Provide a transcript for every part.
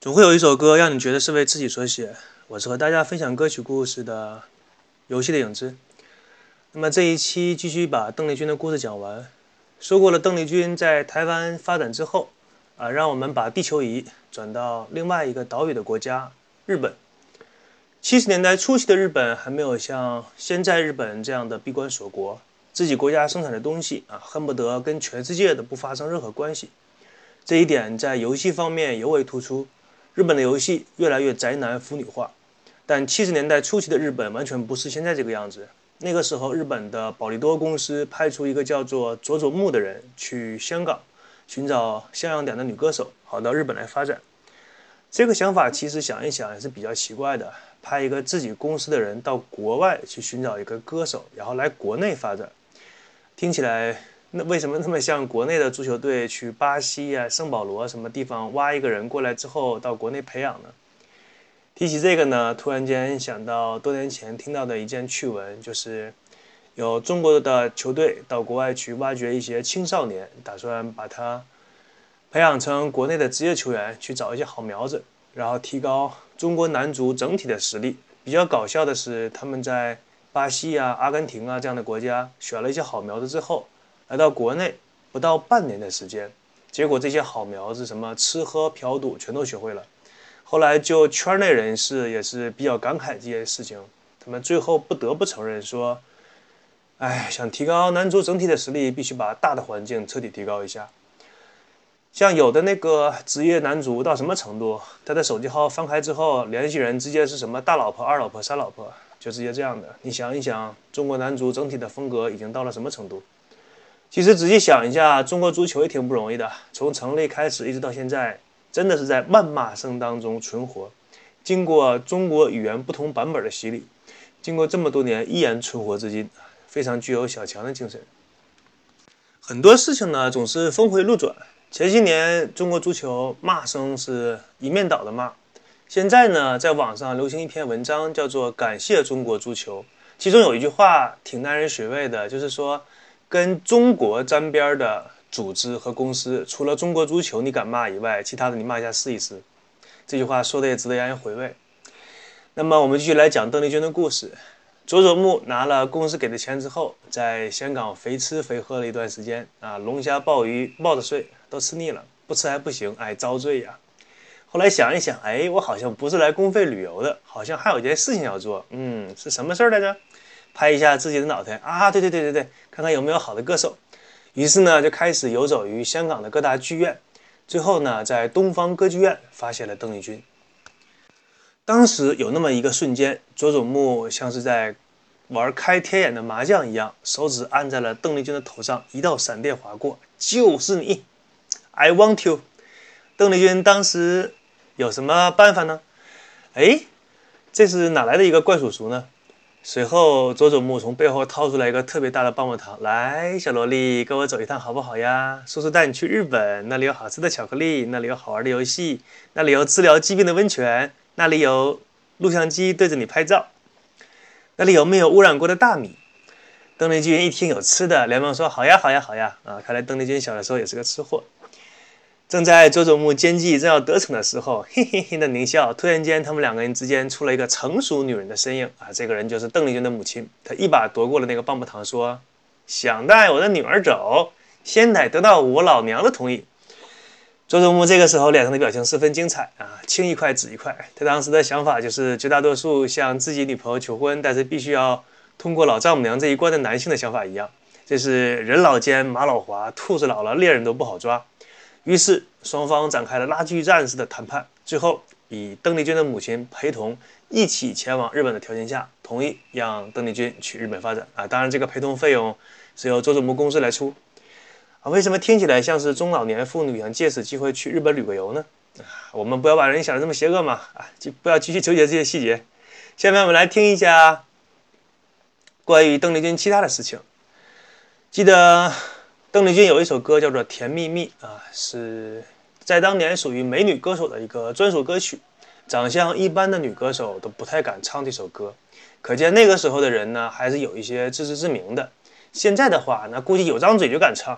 总会有一首歌让你觉得是为自己所写。我是和大家分享歌曲故事的游戏的影子。那么这一期继续把邓丽君的故事讲完。说过了，邓丽君在台湾发展之后，啊，让我们把地球仪转到另外一个岛屿的国家——日本。七十年代初期的日本还没有像现在日本这样的闭关锁国，自己国家生产的东西啊，恨不得跟全世界的不发生任何关系。这一点在游戏方面尤为突出。日本的游戏越来越宅男腐女化，但七十年代初期的日本完全不是现在这个样子。那个时候，日本的宝利多公司派出一个叫做佐佐木的人去香港寻找像样点的女歌手，好到日本来发展。这个想法其实想一想也是比较奇怪的，派一个自己公司的人到国外去寻找一个歌手，然后来国内发展，听起来。那为什么那么像国内的足球队去巴西啊、圣保罗什么地方挖一个人过来之后到国内培养呢？提起这个呢，突然间想到多年前听到的一件趣闻，就是有中国的球队到国外去挖掘一些青少年，打算把他培养成国内的职业球员，去找一些好苗子，然后提高中国男足整体的实力。比较搞笑的是，他们在巴西啊、阿根廷啊这样的国家选了一些好苗子之后。来到国内不到半年的时间，结果这些好苗子什么吃喝嫖赌全都学会了。后来就圈内人士也是比较感慨这件事情，他们最后不得不承认说：“哎，想提高男足整体的实力，必须把大的环境彻底提高一下。像有的那个职业男足到什么程度，他的手机号翻开之后，联系人直接是什么大老婆、二老婆、三老婆，就直接这样的。你想一想，中国男足整体的风格已经到了什么程度？”其实仔细想一下，中国足球也挺不容易的。从成立开始一直到现在，真的是在谩骂声当中存活。经过中国语言不同版本的洗礼，经过这么多年依然存活至今，非常具有小强的精神。很多事情呢总是峰回路转。前些年中国足球骂声是一面倒的骂，现在呢在网上流行一篇文章，叫做《感谢中国足球》，其中有一句话挺耐人寻味的，就是说。跟中国沾边的组织和公司，除了中国足球你敢骂以外，其他的你骂一下试一试。这句话说的也值得让人回味。那么我们继续来讲邓丽君的故事。佐佐木拿了公司给的钱之后，在香港肥吃肥喝了一段时间啊，龙虾鲍鱼冒着睡都吃腻了，不吃还不行，哎，遭罪呀。后来想一想，哎，我好像不是来公费旅游的，好像还有一件事情要做。嗯，是什么事儿来着？拍一下自己的脑袋啊！对对对对对，看看有没有好的歌手。于是呢，就开始游走于香港的各大剧院。最后呢，在东方歌剧院发现了邓丽君。当时有那么一个瞬间，佐佐木像是在玩开天眼的麻将一样，手指按在了邓丽君的头上，一道闪电划过，就是你，I want you。邓丽君当时有什么办法呢？哎，这是哪来的一个怪叔叔呢？随后，佐佐木从背后掏出来一个特别大的棒棒糖，来，小萝莉，跟我走一趟好不好呀？叔叔带你去日本，那里有好吃的巧克力，那里有好玩的游戏，那里有治疗疾病的温泉，那里有录像机对着你拍照，那里有没有污染过的大米？邓丽君一听有吃的，连忙说：“好呀，好呀，好呀！”啊，看来邓丽君小的时候也是个吃货。正在佐佐木奸计正要得逞的时候，嘿嘿嘿的狞笑。突然间，他们两个人之间出了一个成熟女人的身影啊！这个人就是邓丽君的母亲。她一把夺过了那个棒棒糖，说：“想带我的女儿走，先得得到我老娘的同意。”佐佐木这个时候脸上的表情十分精彩啊，青一块紫一块。他当时的想法就是，绝大多数向自己女朋友求婚，但是必须要通过老丈母娘这一关的男性的想法一样，这是人老奸马老滑，兔子老了猎人都不好抓。于是双方展开了拉锯战式的谈判，最后以邓丽君的母亲陪同一起前往日本的条件下，同意让邓丽君去日本发展啊。当然，这个陪同费用是由佐佐木公司来出啊。为什么听起来像是中老年妇女想借此机会去日本旅个游呢？我们不要把人想的这么邪恶嘛啊！就不要继续纠结这些细节。下面我们来听一下关于邓丽君其他的事情。记得。邓丽君有一首歌叫做《甜蜜蜜》啊，是在当年属于美女歌手的一个专属歌曲。长相一般的女歌手都不太敢唱这首歌，可见那个时候的人呢，还是有一些自知之明的。现在的话，那估计有张嘴就敢唱。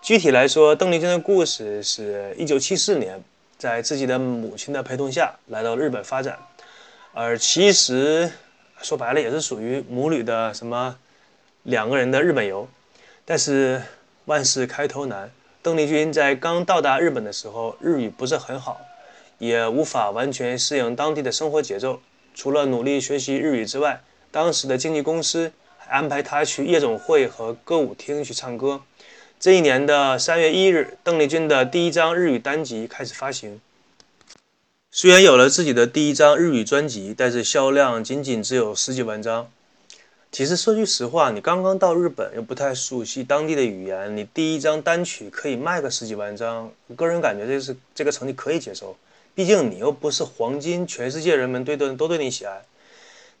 具体来说，邓丽君的故事是一九七四年，在自己的母亲的陪同下来到日本发展，而其实说白了也是属于母女的什么两个人的日本游。但是万事开头难，邓丽君在刚到达日本的时候，日语不是很好，也无法完全适应当地的生活节奏。除了努力学习日语之外，当时的经纪公司还安排她去夜总会和歌舞厅去唱歌。这一年的三月一日，邓丽君的第一张日语单集开始发行。虽然有了自己的第一张日语专辑，但是销量仅仅只有十几万张。其实说句实话，你刚刚到日本又不太熟悉当地的语言，你第一张单曲可以卖个十几万张，我个人感觉这是这个成绩可以接受。毕竟你又不是黄金，全世界人们对都都对你喜爱。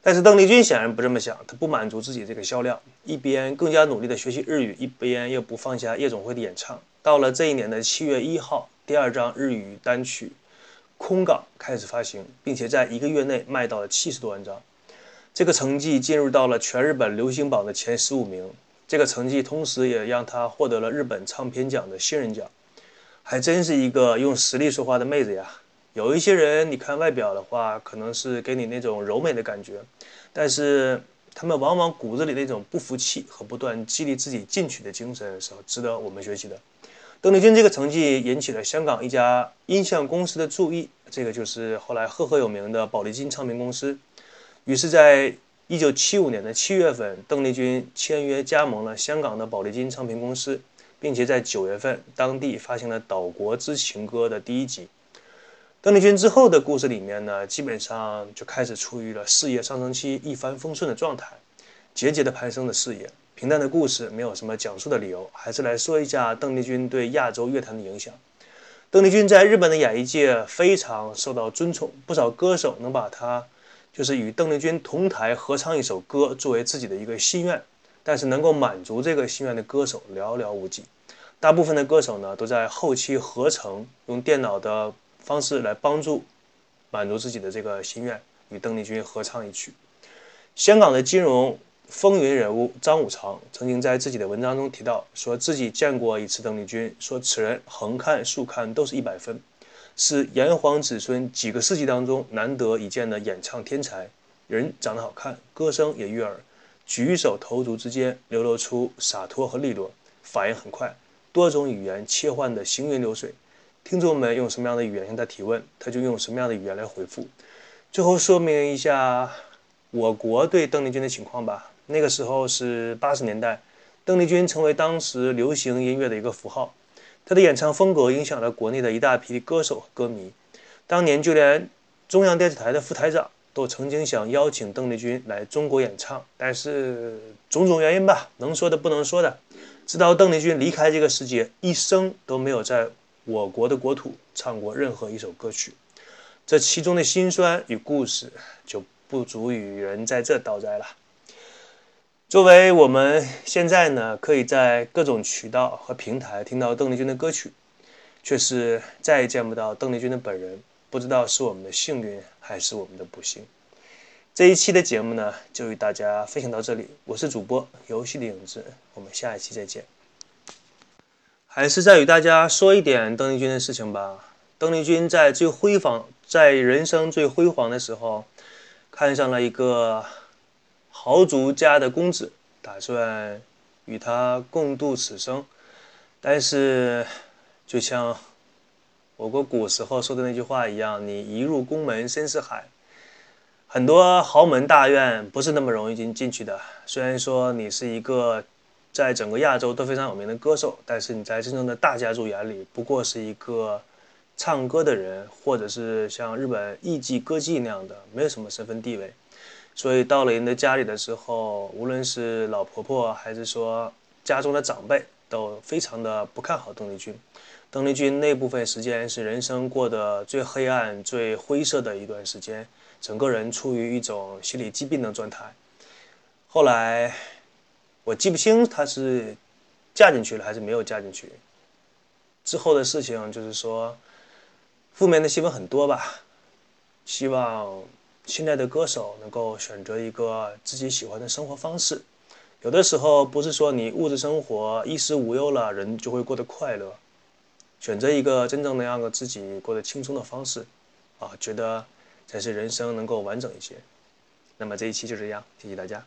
但是邓丽君显然不这么想，她不满足自己这个销量，一边更加努力的学习日语，一边又不放下夜总会的演唱。到了这一年的七月一号，第二张日语单曲《空港》开始发行，并且在一个月内卖到了七十多万张。这个成绩进入到了全日本流行榜的前十五名。这个成绩同时也让她获得了日本唱片奖的新人奖。还真是一个用实力说话的妹子呀！有一些人，你看外表的话，可能是给你那种柔美的感觉，但是他们往往骨子里那种不服气和不断激励自己进取的精神，是值得我们学习的。邓丽君这个成绩引起了香港一家音像公司的注意，这个就是后来赫赫有名的宝丽金唱片公司。于是，在一九七五年的七月份，邓丽君签约加盟了香港的宝丽金唱片公司，并且在九月份当地发行了《岛国之情歌》的第一集。邓丽君之后的故事里面呢，基本上就开始处于了事业上升期、一帆风顺的状态，节节的攀升的事业。平淡的故事没有什么讲述的理由，还是来说一下邓丽君对亚洲乐坛的影响。邓丽君在日本的演艺界非常受到尊崇，不少歌手能把她就是与邓丽君同台合唱一首歌作为自己的一个心愿，但是能够满足这个心愿的歌手寥寥无几。大部分的歌手呢，都在后期合成，用电脑的。方式来帮助满足自己的这个心愿，与邓丽君合唱一曲。香港的金融风云人物张五常曾经在自己的文章中提到，说自己见过一次邓丽君，说此人横看竖看都是一百分，是炎黄子孙几个世纪当中难得一见的演唱天才。人长得好看，歌声也悦耳，举手投足之间流露出洒脱和利落，反应很快，多种语言切换的行云流水。听众们用什么样的语言向他提问，他就用什么样的语言来回复。最后说明一下我国对邓丽君的情况吧。那个时候是八十年代，邓丽君成为当时流行音乐的一个符号，她的演唱风格影响了国内的一大批歌手和歌迷。当年就连中央电视台的副台长都曾经想邀请邓丽君来中国演唱，但是种种原因吧，能说的不能说的。直到邓丽君离开这个世界，一生都没有在。我国的国土唱过任何一首歌曲，这其中的辛酸与故事就不足与人在这道哉了。作为我们现在呢，可以在各种渠道和平台听到邓丽君的歌曲，却是再也见不到邓丽君的本人，不知道是我们的幸运还是我们的不幸。这一期的节目呢，就与大家分享到这里。我是主播游戏的影子，我们下一期再见。还是再与大家说一点邓丽君的事情吧。邓丽君在最辉煌，在人生最辉煌的时候，看上了一个豪族家的公子，打算与他共度此生。但是，就像我国古时候说的那句话一样：“你一入宫门深似海。”很多豪门大院不是那么容易进进去的。虽然说你是一个。在整个亚洲都非常有名的歌手，但是你在真正的大家族眼里，不过是一个唱歌的人，或者是像日本艺伎歌妓那样的，没有什么身份地位。所以到了人的家里的时候，无论是老婆婆还是说家中的长辈，都非常的不看好邓丽君。邓丽君那部分时间是人生过得最黑暗、最灰色的一段时间，整个人处于一种心理疾病的状态。后来。我记不清她是嫁进去了还是没有嫁进去。之后的事情就是说，负面的新闻很多吧。希望现在的歌手能够选择一个自己喜欢的生活方式。有的时候不是说你物质生活衣食无忧了，人就会过得快乐。选择一个真正能让自己过得轻松的方式，啊，觉得才是人生能够完整一些。那么这一期就这样，谢谢大家。